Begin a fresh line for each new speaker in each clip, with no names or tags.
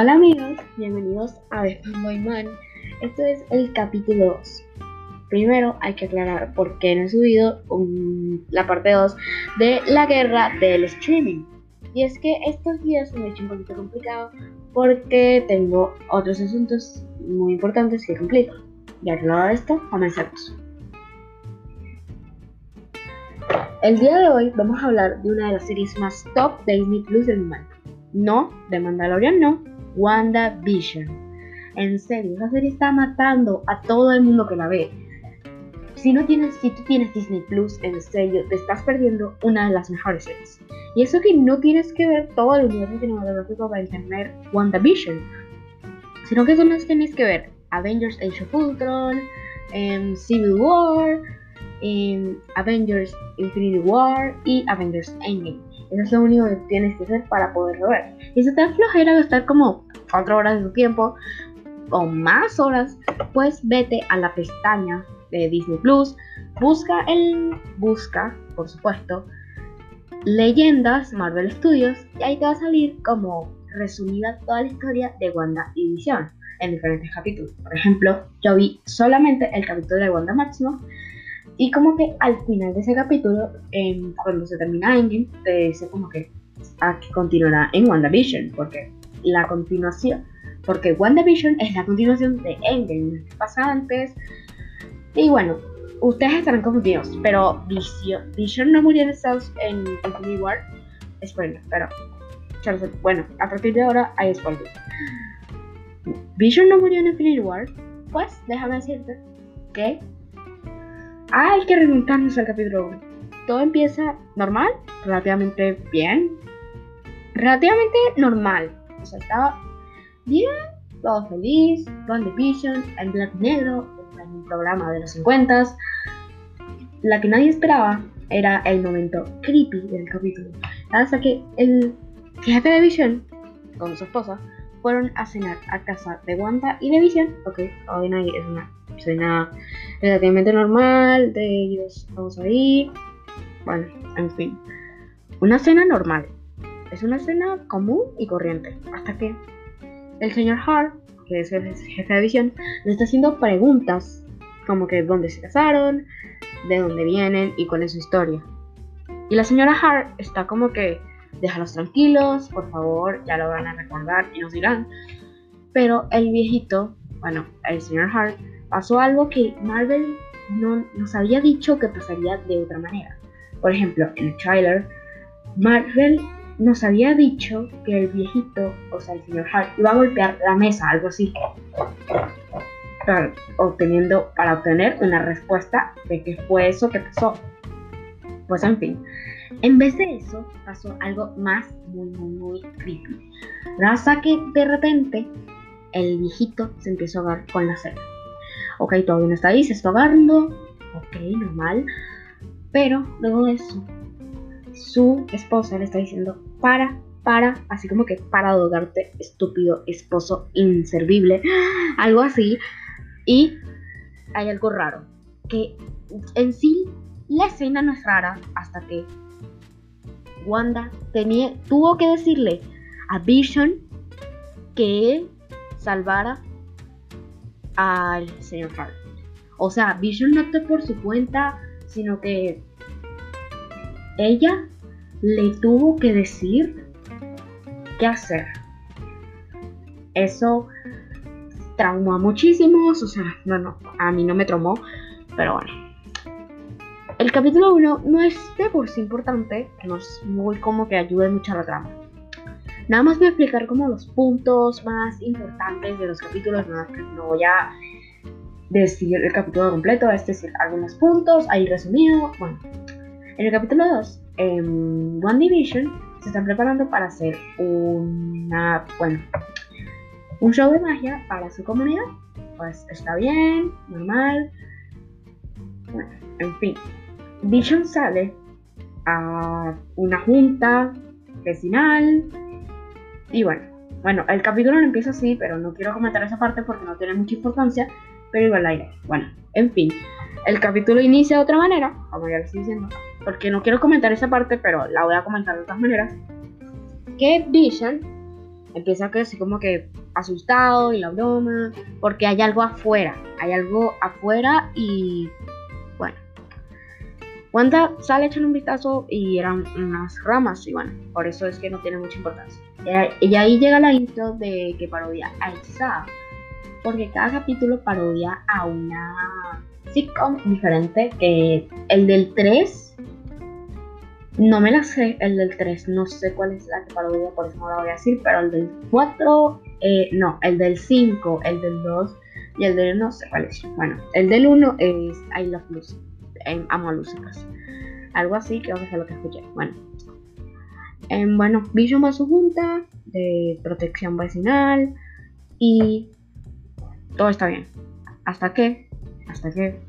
Hola amigos, bienvenidos a The Fanboy Man. Esto es el capítulo 2. Primero hay que aclarar por qué no he subido la parte 2 de la guerra del streaming. Y es que estos días me he hecho un poquito complicado porque tengo otros asuntos muy importantes que cumplir. Ya aclarado esto, comencemos. El día de hoy vamos a hablar de una de las series más top de Disney Plus del momento. No, de Mandalorian no, WandaVision. En serio, esa serie está matando a todo el mundo que la ve. Si no tienes, si tú tienes Disney Plus, en serio, te estás perdiendo una de las mejores series. Y eso que no tienes que ver todo el universo cinematográfico para entender WandaVision, sino que solo tienes que ver Avengers Age of Ultron, em, Civil War, em, Avengers Infinity War y Avengers Endgame. Eso es lo único que tienes que hacer para poderlo ver. Y si te da flojera gastar como 4 horas de tu tiempo o más horas, pues vete a la pestaña de Disney Plus, busca el busca, por supuesto, leyendas Marvel Studios y ahí te va a salir como resumida toda la historia de Wanda y Vision en diferentes capítulos. Por ejemplo, yo vi solamente el capítulo de Wanda Máximo y como que al final de ese capítulo, cuando se termina Endgame, te dice como que aquí continuará en WandaVision, porque la continuación, porque WandaVision es la continuación de Endgame, que pasa antes. Y bueno, ustedes estarán confundidos, pero Vision, Vision no murió en Estados en Infinity War. Spoiler, pero bueno, a partir de ahora hay spoiler. Vision no murió en Infinity War, pues déjame decirte que hay que remontarnos al capítulo 1. Todo empieza normal, relativamente bien. Relativamente normal. O sea, estaba bien, todo feliz, Vision, en blanco negro, en un programa de los 50. La que nadie esperaba era el momento creepy del capítulo. Hasta que el jefe de Vision, con su esposa, fueron a cenar a casa de Wanda y de Vision. Ok, hoy nadie es una cena relativamente normal de ellos. Vamos ahí. Bueno, en fin. Una cena normal. Es una cena común y corriente. Hasta que el señor Hart, que es el jefe de visión, le está haciendo preguntas como que dónde se casaron, de dónde vienen y cuál es su historia. Y la señora Hart está como que déjalos tranquilos, por favor, ya lo van a recordar y nos dirán. Pero el viejito, bueno, el señor Hart, pasó algo que Marvel no nos había dicho que pasaría de otra manera. Por ejemplo, en el trailer, Marvel nos había dicho que el viejito, o sea, el señor Hart, iba a golpear la mesa, algo así, para, obteniendo, para obtener una respuesta de qué fue eso que pasó. Pues en fin, en vez de eso, pasó algo más muy, muy, muy creepy. Hasta que de repente el viejito se empezó a ahogar con la cena. Ok, todavía no está ahí, se está ahogando. Ok, normal. Pero luego de eso, su esposa le está diciendo, para, para, así como que para ahogarte, estúpido esposo inservible. Algo así. Y hay algo raro. Que en sí la escena no es rara hasta que Wanda tenía, tuvo que decirle a Vision que él salvara al señor Hart. O sea, Vision no actuó por su cuenta, sino que ella le tuvo que decir qué hacer. Eso traumó a muchísimos, o sea, bueno, a mí no me traumó, pero bueno. El capítulo 1 no es de por sí importante, no es muy como que ayude mucho a la trama. Nada más voy a explicar como los puntos más importantes de los capítulos, no voy a decir el capítulo completo, es decir, algunos puntos ahí resumido. Bueno, en el capítulo 2, en One Division se están preparando para hacer una, bueno, un show de magia para su comunidad. Pues está bien, normal. Bueno, en fin. Vision sale a una junta vecinal y bueno, bueno, el capítulo no empieza así, pero no quiero comentar esa parte porque no tiene mucha importancia, pero igual la iré. Bueno, en fin, el capítulo inicia de otra manera, como ya les estoy diciendo, porque no quiero comentar esa parte, pero la voy a comentar de otras maneras. Que Vision empieza a quedarse como que asustado y la broma, porque hay algo afuera, hay algo afuera y bueno. Wanda sale echando un vistazo y eran unas ramas y bueno, por eso es que no tiene mucha importancia. Y ahí llega la intro de que parodia a Hechizada, porque cada capítulo parodia a una sitcom diferente que el del 3 no me la sé, el del 3, no sé cuál es la que parodia, por eso no la voy a decir, pero el del 4, eh, no, el del 5, el del 2 y el del no sé cuál es. Bueno, el del 1 es I Love Lucy, em, amo a Lucy pues. Algo así, creo que es lo que escuché. Bueno, em, bueno, va a su junta de protección vecinal y todo está bien. Hasta que, hasta que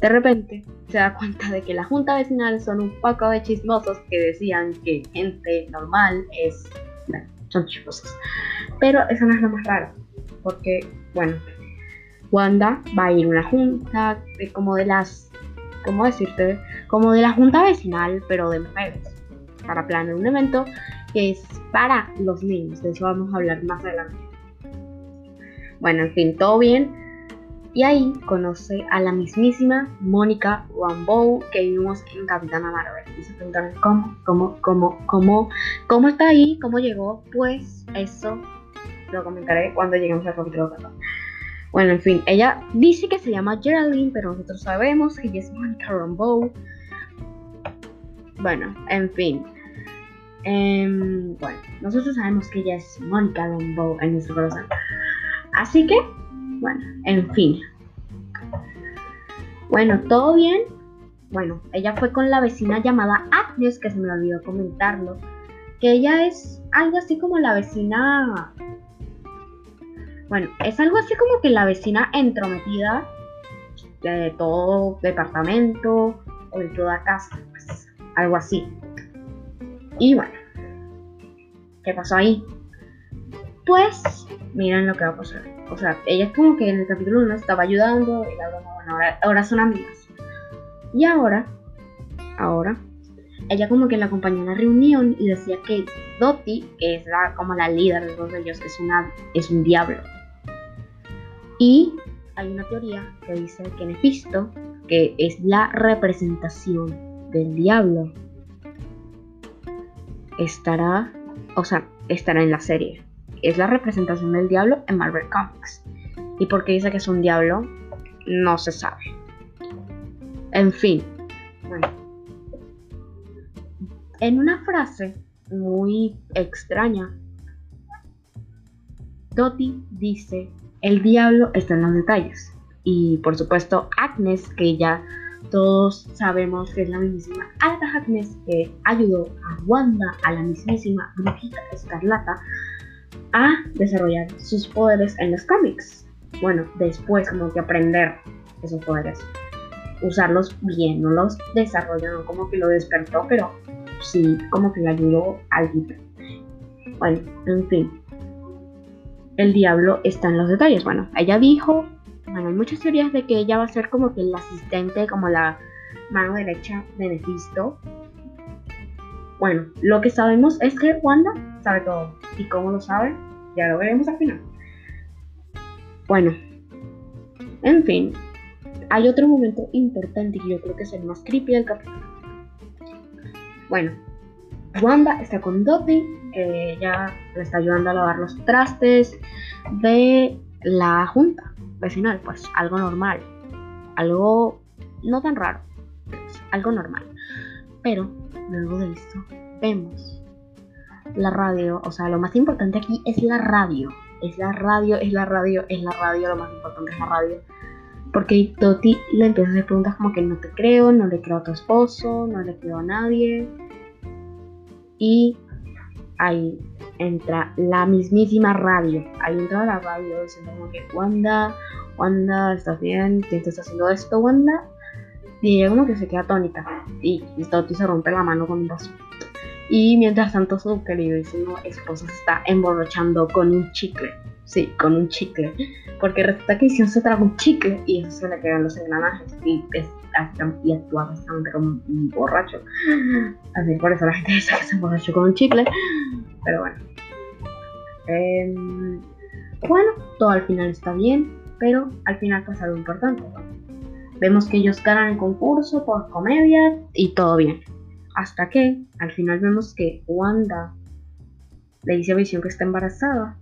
de repente se da cuenta de que la junta vecinal son un poco de chismosos que decían que gente normal es... Bueno, son chismosos. Pero eso no es lo más raro. Porque, bueno, Wanda va a ir a una junta de como de las... ¿Cómo decirte? Como de la junta vecinal, pero de mujeres. Para planear un evento que es para los niños. De eso vamos a hablar más adelante. Bueno, en fin, todo bien y ahí conoce a la mismísima Mónica Rambeau que vimos en Capitana Marvel. Y se preguntaron cómo, cómo, cómo, cómo, cómo está ahí, cómo llegó. Pues eso lo comentaré cuando lleguemos al capítulo 14. Bueno, en fin, ella dice que se llama Geraldine, pero nosotros sabemos que ella es Mónica Rambeau. Bueno, en fin. Em, bueno, nosotros sabemos que ella es Mónica Rambeau en nuestro corazón. Así que bueno, en fin. Bueno, ¿todo bien? Bueno, ella fue con la vecina llamada Agnes, que se me olvidó comentarlo. Que ella es algo así como la vecina... Bueno, es algo así como que la vecina entrometida de todo departamento o de toda casa. Pues, algo así. Y bueno, ¿qué pasó ahí? Pues, miren lo que va a pasar. O sea, ella es como que en el capítulo 1 estaba ayudando y la bueno, ahora, ahora son amigas. Y ahora, ahora, ella como que la acompañó en la reunión y decía que Dottie, que es la, como la líder de todos ellos, es, una, es un diablo. Y hay una teoría que dice que Nefisto, que es la representación del diablo, estará, o sea, estará en la serie es la representación del diablo en Marvel Comics. Y por qué dice que es un diablo, no se sabe. En fin. En una frase muy extraña, Dottie dice, el diablo está en los detalles. Y por supuesto, Agnes, que ya todos sabemos que es la mismísima Alta Agnes que ayudó a Wanda, a la mismísima Brujita Escarlata, a desarrollar sus poderes en los cómics. Bueno, después como que aprender esos poderes. Usarlos bien, no los desarrolló, no como que lo despertó, pero sí como que le ayudó al tipo. Bueno, en fin. El diablo está en los detalles. Bueno, ella dijo, bueno, hay muchas teorías de que ella va a ser como que el asistente, como la mano derecha de Mephisto. Bueno, lo que sabemos es que Wanda sabe todo. ¿Y cómo lo sabe? Ya lo veremos al final. Bueno, en fin, hay otro momento importante que yo creo que es el más creepy del capítulo. Bueno, Wanda está con Dottie, ella le está ayudando a lavar los trastes de la junta vecinal, pues algo normal, algo no tan raro, algo normal. Pero luego de esto vemos la radio, o sea, lo más importante aquí es la radio. Es la radio, es la radio, es la radio, lo más importante es la radio. Porque Toti le empieza a hacer preguntas como que no te creo, no le creo a tu esposo, no le creo a nadie. Y ahí entra la mismísima radio. Ahí entra la radio diciendo como que Wanda, Wanda, ¿estás bien? ¿Quién te está haciendo esto, Wanda? Y ella como que se queda atónita. Y, y se rompe la mano con un vaso. Y mientras tanto su queridísimo esposo se está emborrachando con un chicle. Sí, con un chicle. Porque resulta que hicieron se trajo un chicle y eso se le quedan los engranajes. Y, es, y actúa bastante como un borracho. Así por eso la gente dice que se emborrachó con un chicle. Pero bueno. Em, bueno, todo al final está bien, pero al final pasa algo importante. Vemos que ellos ganan el concurso por comedia y todo bien. Hasta que al final vemos que Wanda le dice a Visión que está embarazada.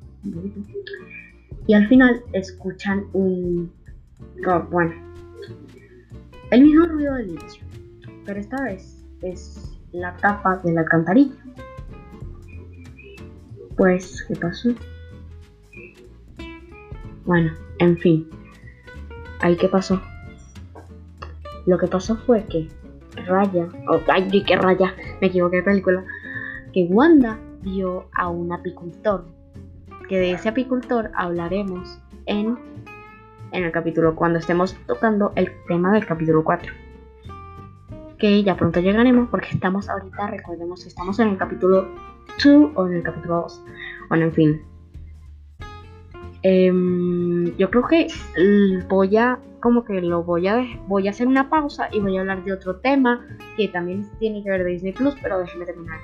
Y al final escuchan un... Bueno, el mismo ruido del inicio. Pero esta vez es la tapa de la alcantarilla. Pues, ¿qué pasó? Bueno, en fin. Ahí qué pasó. Lo que pasó fue que Raya, oh, ay, qué Raya, me equivoqué de película, que Wanda vio a un apicultor. Que de ese apicultor hablaremos en, en el capítulo, cuando estemos tocando el tema del capítulo 4. Que ya pronto llegaremos porque estamos ahorita, recordemos que estamos en el capítulo 2 o en el capítulo 2. Bueno, en fin. Em, yo creo que voy a como que lo voy a voy a hacer una pausa y voy a hablar de otro tema que también tiene que ver de Disney Plus, pero déjenme terminar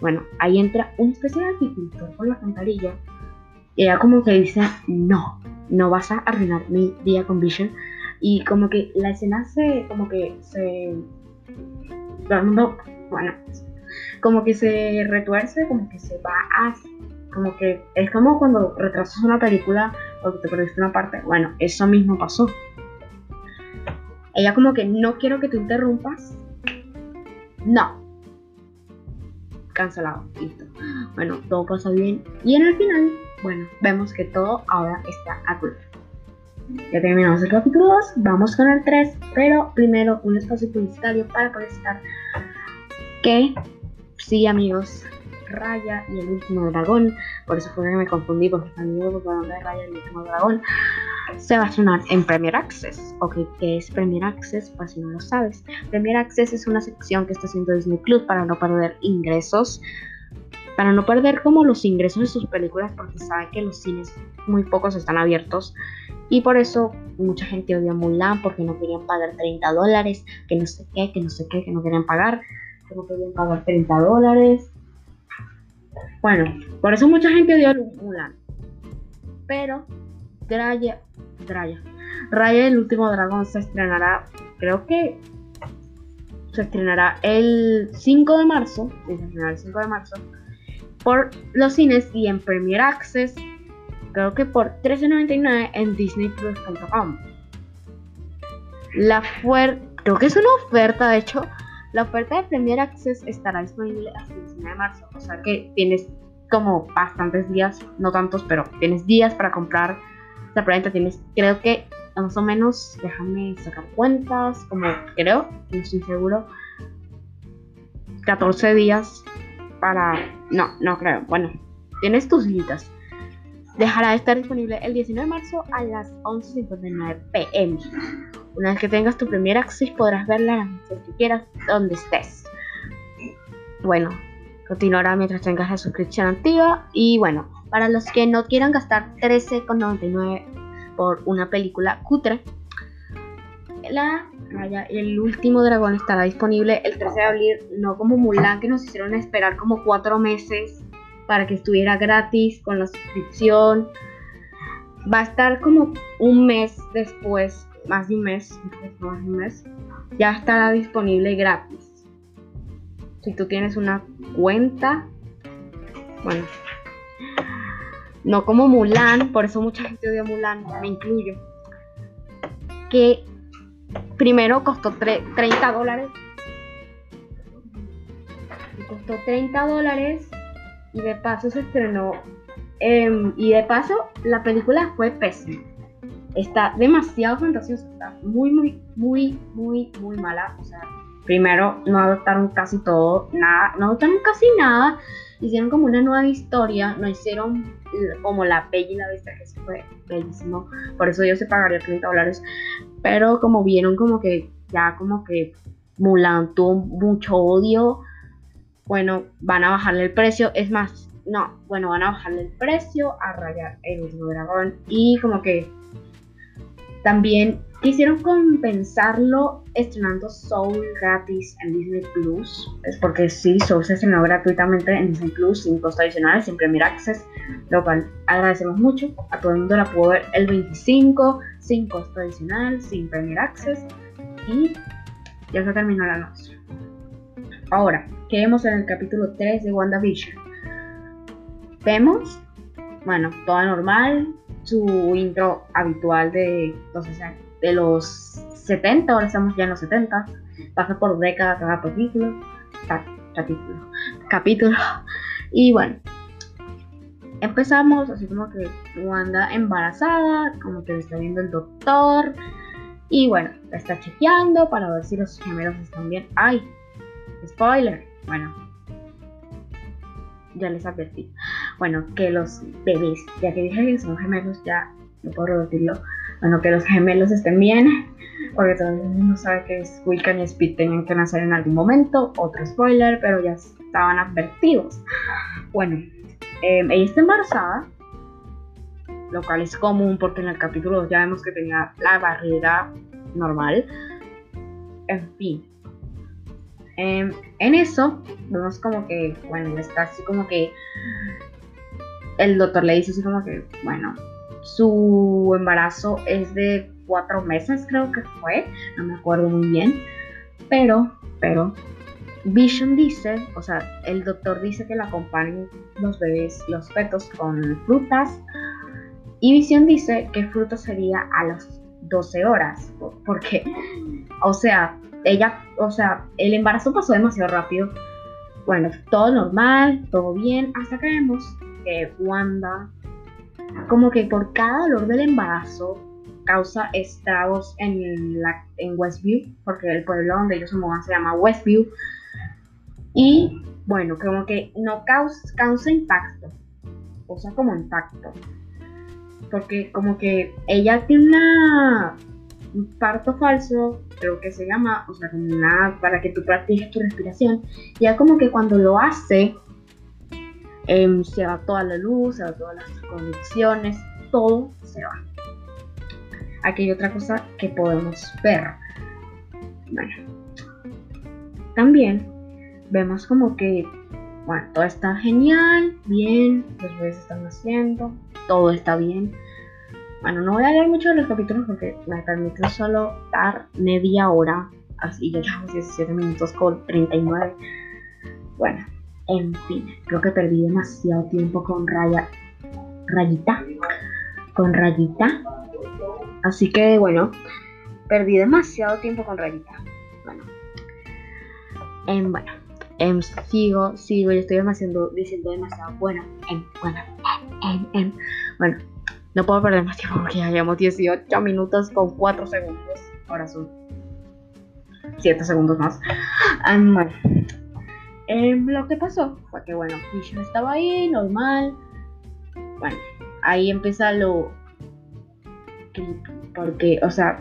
Bueno, ahí entra un especie de agricultor con la cantarilla y ella como que dice, no, no vas a arruinar mi día con Vision. Y como que la escena se, como que se... Bueno, como que se retuerce, como que se va a como que es como cuando retrasas una película porque te perdiste una parte. Bueno, eso mismo pasó. Ella como que no quiero que te interrumpas. No. Cancelado. Listo. Bueno, todo pasa bien. Y en el final, bueno, vemos que todo ahora está a color. Ya terminamos el capítulo 2, vamos con el 3, pero primero un espacio publicitario para estar que, sí amigos, Raya y el último dragón, por eso fue que me confundí porque están viendo de Raya y el último dragón, se va a estrenar en Premier Access. Ok, ¿qué es Premier Access? Para si no lo sabes. Premier Access es una sección que está haciendo Disney Plus para no perder ingresos, para no perder como los ingresos de sus películas porque sabe que los cines muy pocos están abiertos y por eso mucha gente odia Mulan porque no querían pagar 30 dólares, que no sé qué, que no sé qué, que no querían pagar, que no querían pagar 30 dólares bueno, por eso mucha gente dio Mulan. Pero Draya, Draya, Raya el último dragón se estrenará, creo que se estrenará el 5 de marzo, se estrenará el 5 de marzo, por los cines y en Premier Access, creo que por $13.99 en disneyplus.com. La fuerza, creo que es una oferta, de hecho, la oferta de Premier Access estará disponible hasta el 19 de marzo, o sea que tienes como bastantes días, no tantos, pero tienes días para comprar la preventa. Tienes, creo que más o menos, déjame sacar cuentas, como creo, no estoy seguro, 14 días para. No, no creo. Bueno, tienes tus citas. Dejará de estar disponible el 19 de marzo a las 11.59 pm. Una vez que tengas tu primer acceso podrás verla las veces que quieras, donde estés. Bueno, continuará mientras tengas la suscripción activa. Y bueno, para los que no quieran gastar 13,99 por una película cutre, la raya El último dragón estará disponible el 13 de abril, no como Mulan que nos hicieron esperar como 4 meses para que estuviera gratis con la suscripción. Va a estar como un mes después más de un mes, más un mes, ya estará disponible gratis. Si tú tienes una cuenta, bueno, no como Mulan, por eso mucha gente odia Mulan, me incluyo, que primero costó 30 dólares. Costó 30 dólares y de paso se estrenó. Em, y de paso la película fue pésima está demasiado fantasiosa, está muy, muy, muy, muy, muy mala. O sea, primero no adoptaron casi todo, nada, no adoptaron casi nada, hicieron como una nueva historia, no hicieron como la Bella y la Bestia, que fue bellísimo, por eso yo se pagaría 30 dólares, pero como vieron como que ya como que Mulan tuvo mucho odio, bueno, van a bajarle el precio, es más, no, bueno, van a bajarle el precio a rayar el último dragón y como que También quisieron compensarlo estrenando Soul gratis en Disney Plus. Es porque sí, Soul se estrenó gratuitamente en Disney Plus sin costo adicional, sin Premier Access, lo cual agradecemos mucho. A todo el mundo la pudo ver el 25 sin costo adicional, sin Premier Access y ya se terminó la noche. Ahora, ¿qué vemos en el capítulo 3 de WandaVision? Vemos, bueno, todo normal, su intro habitual de los, de los 70, ahora estamos ya en los 70, pasa por década cada capítulo, capítulo, capítulo, y bueno, empezamos así como que Wanda embarazada, como que le está viendo el doctor, y bueno, está chequeando para ver si los gemelos están bien. ¡Ay! Spoiler. Bueno, ya les advertí. Bueno, que los bebés, ya que dije que son gemelos, ya no puedo repetirlo. Bueno, que los gemelos estén bien, porque todo el mundo sabe que Wiccan y Speed tenían que nacer en algún momento. Otro spoiler, pero ya estaban advertidos. Bueno, em, ella está embarazada, lo cual es común porque en el capítulo 2 ya vemos que tenía la barriga normal. En fin. Em, en eso vemos como que, bueno, está así como que el doctor le dice así como que, bueno, su embarazo es de cuatro meses creo que fue, no me acuerdo muy bien, pero, pero, Vision dice, o sea, el doctor dice que la acompañen los bebés, los fetos con frutas, y Vision dice que fruto sería a las 12 horas, porque, o sea, ella, o sea, el embarazo pasó demasiado rápido. Bueno, todo normal, todo bien, hasta que vemos que Wanda, como que por cada dolor del embarazo, causa estragos en, la, en Westview, porque el pueblo donde ellos se muevan se llama Westview. Y bueno, como que no causa, causa impacto, o sea, como impacto. Porque como que ella tiene una un parto falso, creo que se llama, o sea, como nada para que tú practiques tu respiración. Ya como que cuando lo hace, em, se va toda la luz, se va todas las conexiones, todo se va. Aquí hay otra cosa que podemos ver. Bueno, también vemos como que, bueno, todo está genial, bien, los bebés están haciendo, todo está bien bueno, no voy a leer mucho de los capítulos porque me permiten solo dar media hora. Así ya llevamos 17 minutos con 39. Bueno, en fin, creo que perdí demasiado tiempo con Raya. Rayita. Con Rayita. Así que bueno, perdí demasiado tiempo con Rayita. Bueno. En, bueno. En, sigo, sigo, yo estoy demasiado, diciendo demasiado bueno. En, bueno, en, en, bueno, no puedo perder más tiempo porque ya llevamos 18 minutos con 4 segundos. Ahora son 7 segundos más. Bueno, em, lo que pasó fue que, bueno, Vision estaba ahí, normal. Bueno, ahí empieza lo Porque, o sea,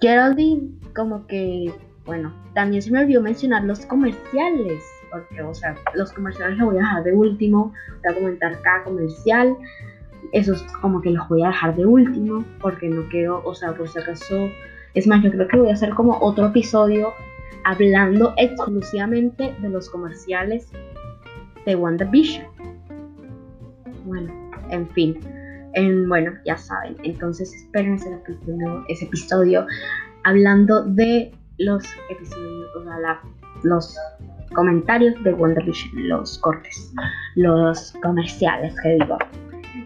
Geraldine, como que, bueno, también se me olvidó mencionar los comerciales. Porque, o sea, los comerciales los voy a dejar de último. Voy a comentar cada comercial esos como que los voy a dejar de último porque no quiero, o sea, por si acaso, es más, yo creo que voy a hacer como otro episodio hablando exclusivamente de los comerciales de WandaVision. Bueno, en fin, en, bueno, ya saben, entonces esperen ese, ese episodio hablando de los episodios, o sea, los comentarios de WandaVision, los cortes, los comerciales que digo.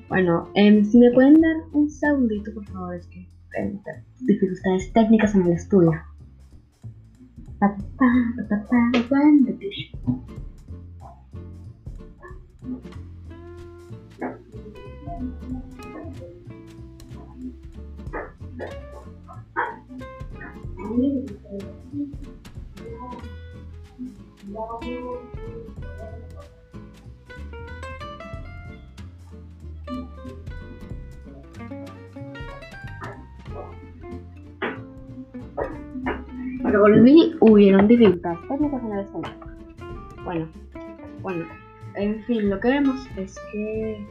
Bueno, em, si me pueden dar un segundito, por favor, es que tengo dificultades técnicas en el estudio. Pero volví, hubieron dificultades. Bueno, bueno, en fin, lo que vemos es que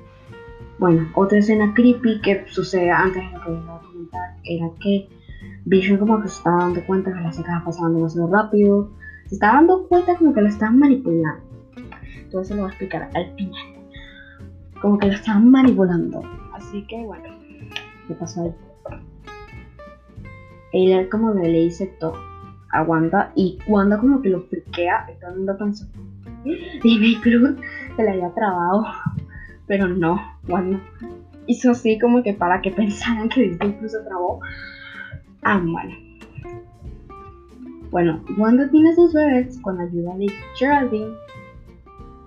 Bueno, otra escena creepy que sucede antes de lo que les voy a comentar era que Vision como que se estaba dando cuenta que las chicas pasaban demasiado rápido. Se estaba dando cuenta como que lo estaban manipulando. Entonces se lo voy a explicar al final. Como que lo estaban manipulando. Así que bueno, ¿qué pasó ahí? Él como que le dice todo a Wanda y Wanda como que lo friquea y todo el mundo pensó Dime Cruz se le había trabado pero no, Wanda hizo así como que para que pensaran que Disney Plus se trabó Ah, bueno. Bueno, Wanda tiene sus bebés con ayuda de Geraldine.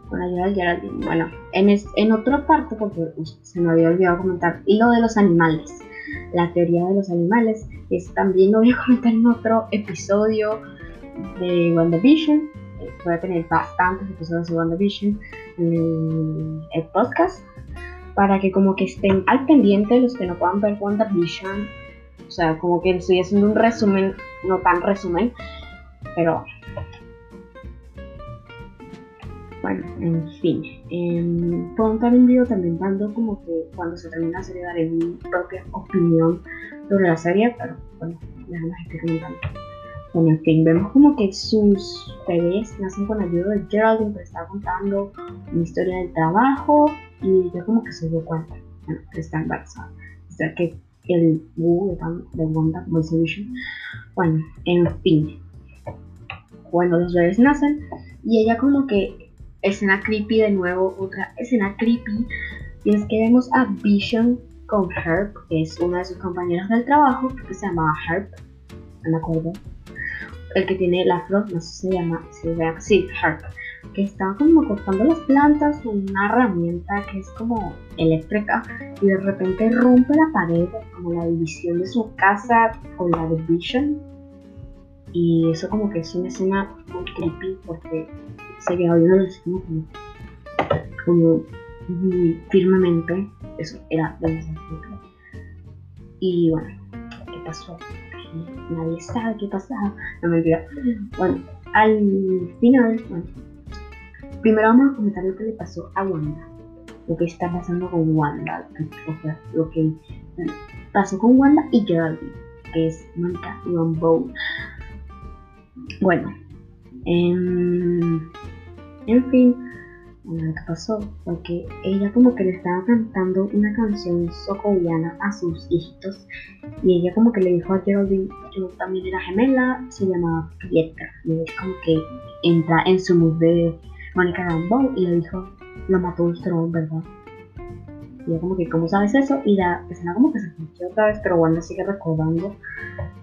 Con ayuda de Geraldine. Bueno, en, en otra parte, porque se me había olvidado comentar, lo de los animales. La teoría de los animales. Es también lo voy a comentar en otro episodio de WandaVision. Voy a tener bastantes episodios de WandaVision en el podcast. Para que como que estén al pendiente los que no puedan ver WandaVision o sea, como que estoy haciendo un resumen, no tan resumen, pero bueno, en fin. Eh, puedo montar un video también dando como que cuando se termine la serie daré mi propia opinión sobre la serie, pero bueno, déjame estoy comentando. Bueno, en fin, vemos como que sus bebés nacen con ayuda de Geraldine, que está contando una historia del trabajo y ella como que se dio cuenta, bueno, está embarazada. O sea, que el Wu de Wanda Vision. Bueno, en fin. Cuando los bebés nacen y ella como que escena creepy de nuevo, otra escena creepy y es que vemos a Vision con Herb, que es una de sus compañeros del trabajo, que se llama Herb, no me acuerdo. El que tiene la flor, no sé si se llama, si se llama, sí, Herb que estaba como cortando las plantas con una herramienta que es como eléctrica y de repente rompe la pared, como la división de su casa con la de Vision. Y eso como que es una escena muy creepy porque se quedó viendo así como, como muy firmemente. Eso era demasiado. Y bueno, ¿qué pasó? Nadie sabe qué pasaba. No me mentira. Bueno, al final, bueno, Primero vamos a comentar lo que le pasó a Wanda. Lo que está pasando con Wanda. O sea, lo que pasó con Wanda y Geraldine, que es Monica Rambeau. Bueno, en, en fin, lo que pasó fue que ella como que le estaba cantando una canción socoviana a sus hijitos y ella como que le dijo a Geraldine, yo también era gemela, se llamaba Pietra y es como que entra en su mood de Mónica Rambeau y le dijo, lo mató un troll, ¿verdad? Y yo como que, ¿cómo sabes eso? Y la escena como que se escuchó otra vez, pero Wanda sigue recordando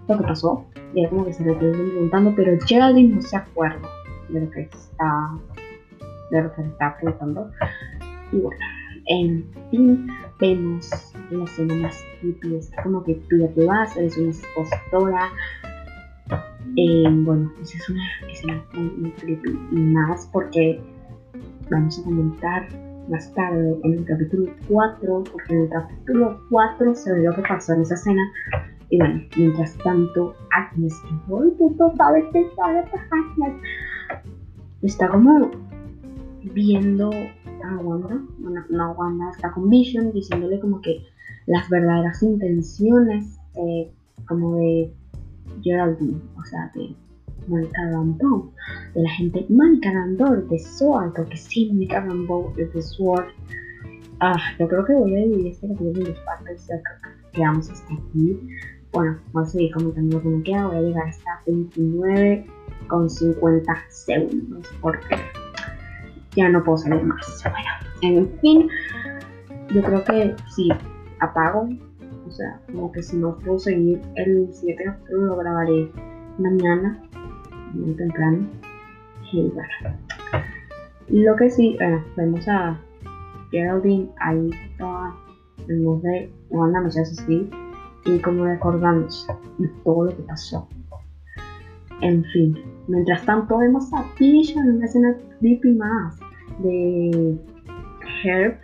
lo que pasó. Y ella como que se le preguntando, pero Geraldine no se acuerda de lo que está, de que está preguntando. Y bueno, en fin, vemos la escena más creepy, es como que tú ya te vas, eres una expositora. Eh, bueno, esa es una escena muy, creepy. Y más porque vamos a comentar más tarde en el capítulo 4, porque en el capítulo 4 se ve lo que pasó en esa escena. Y bueno, mientras tanto, Agnes, que hoy tú sabes que sabe Agnes, está como viendo a Wanda, bueno, no Wanda, está con Vision, diciéndole como que las verdaderas intenciones, eh, como de Geraldine, o sea, de Mónica Rambeau, de la gente Mónica Rambeau de Sword, porque sí, Mónica Rambeau es de Sword. Ah, yo creo que voy a dividir este capítulo en dos partes, ya que quedamos hasta aquí. Bueno, voy a seguir comentando lo que queda, voy a llegar hasta 29 con 50 segundos, porque ya no puedo salir más. Bueno, en fin, yo creo que si apago, o sea, como que si no puedo seguir el siguiente capítulo lo grabaré mañana muy temprano. Y bueno, lo que sí, bueno, vemos a Geraldine ahí toda en voz de Wanda sé así y como recordamos todo lo que pasó. En fin, mientras tanto vemos a Tisha en una escena creepy más de Herb.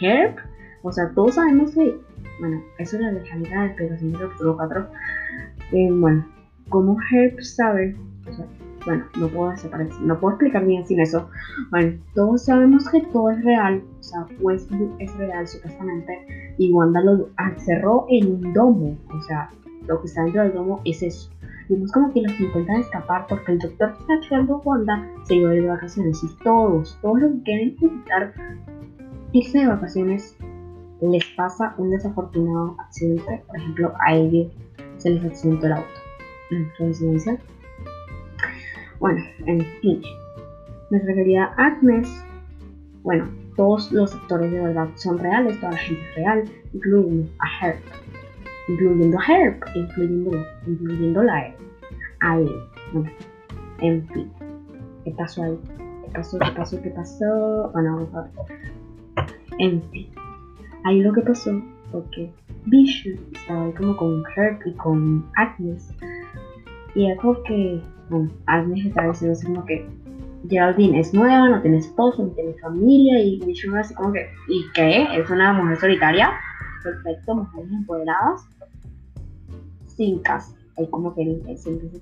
Herb, o sea, todos sabemos que, bueno, eso es la legalidad del pedazo de 4. Eh, bueno, como Herb sabe bueno, no puedo no puedo explicar bien sin eso. Bueno, todos sabemos que todo es real, o sea, Westbrook es real supuestamente, y Wanda lo encerró en un domo, o sea, lo que está dentro del domo es eso. Vimos como que los intentan escapar porque el doctor a Wanda se iba de vacaciones y todos, todos los que quieren intentar irse de vacaciones les pasa un desafortunado accidente, por ejemplo, a ellos se les accidentó el auto. ¿Coincidencia? Bueno, en fin. Nuestra querida Agnes, bueno, todos los actores de verdad son reales, toda la gente es real, incluyendo a Herb. Incluyendo a Herb, incluyendo, incluyendo la, a él. ¿Qué pasó ahí? ¿Qué pasó? ¿Qué pasó? ¿Qué pasó? Bueno. En fin. Ahí lo que pasó fue que Vision estaba ahí como con Herb y con Agnes. Y es como que, bueno, Agnes estaba diciendo así como que Geraldine es nueva, no tiene esposo, no tiene familia. Y Vision así como que, ¿y qué? ¿Es una mujer solitaria? Perfecto, mujeres empoderadas. Sin casa. Ahí como que él, siempre se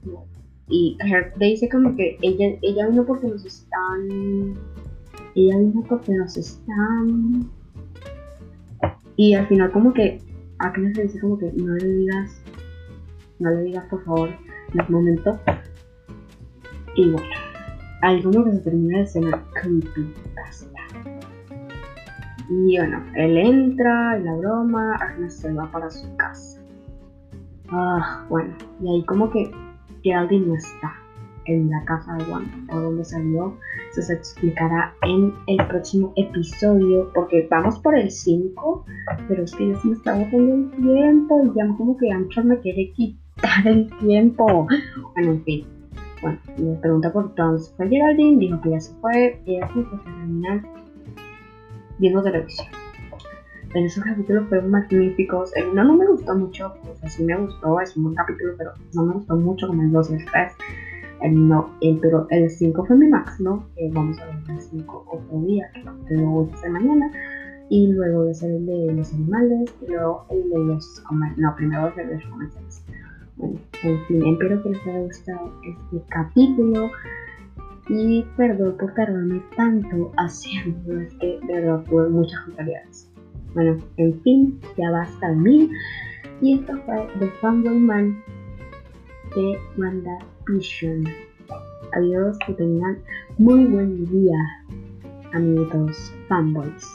Y Herb le dice como que ella, ella vino porque nos están. Ella vino porque nos están y al final como que Agnes le dice como que no le digas, no le digas por favor en el momento. Y bueno, ahí como que se termina la escena creepy basta. Y bueno, él entra, y la broma, Agnes se va para su casa. Ah, bueno, y ahí como que Geraldine no está en la casa de Wanda, por donde salió, eso se explicará en el próximo episodio, porque vamos por el 5, pero es que ya se me está botando el tiempo y ya como que Ancho me quiere quitar el tiempo. Bueno, en fin. Bueno, me pregunta por dónde se fue Geraldine, dijo que ya se fue, y ella como que terminar viendo televisión. En esos capítulos fueron magníficos. El 1 no me gustó mucho, pues así me gustó, es un buen capítulo, pero no me gustó mucho como el 2 y el 3 el no, el, pero el 5 fue mi máximo, eh, vamos a ver el 5 otro día, que luego de mañana, y luego hacer el de los animales, y luego el de los no, primero el de los comerciales. Bueno, en fin, espero que les haya gustado este capítulo. Y perdón por tardarme tanto haciendo, es que de verdad tuve muchas brutalidades. Bueno, en fin, ya basta de mí. Y esto fue The Fanboy Man de WandaVision. Adiós, que tengan muy buen día, amigos fanboys.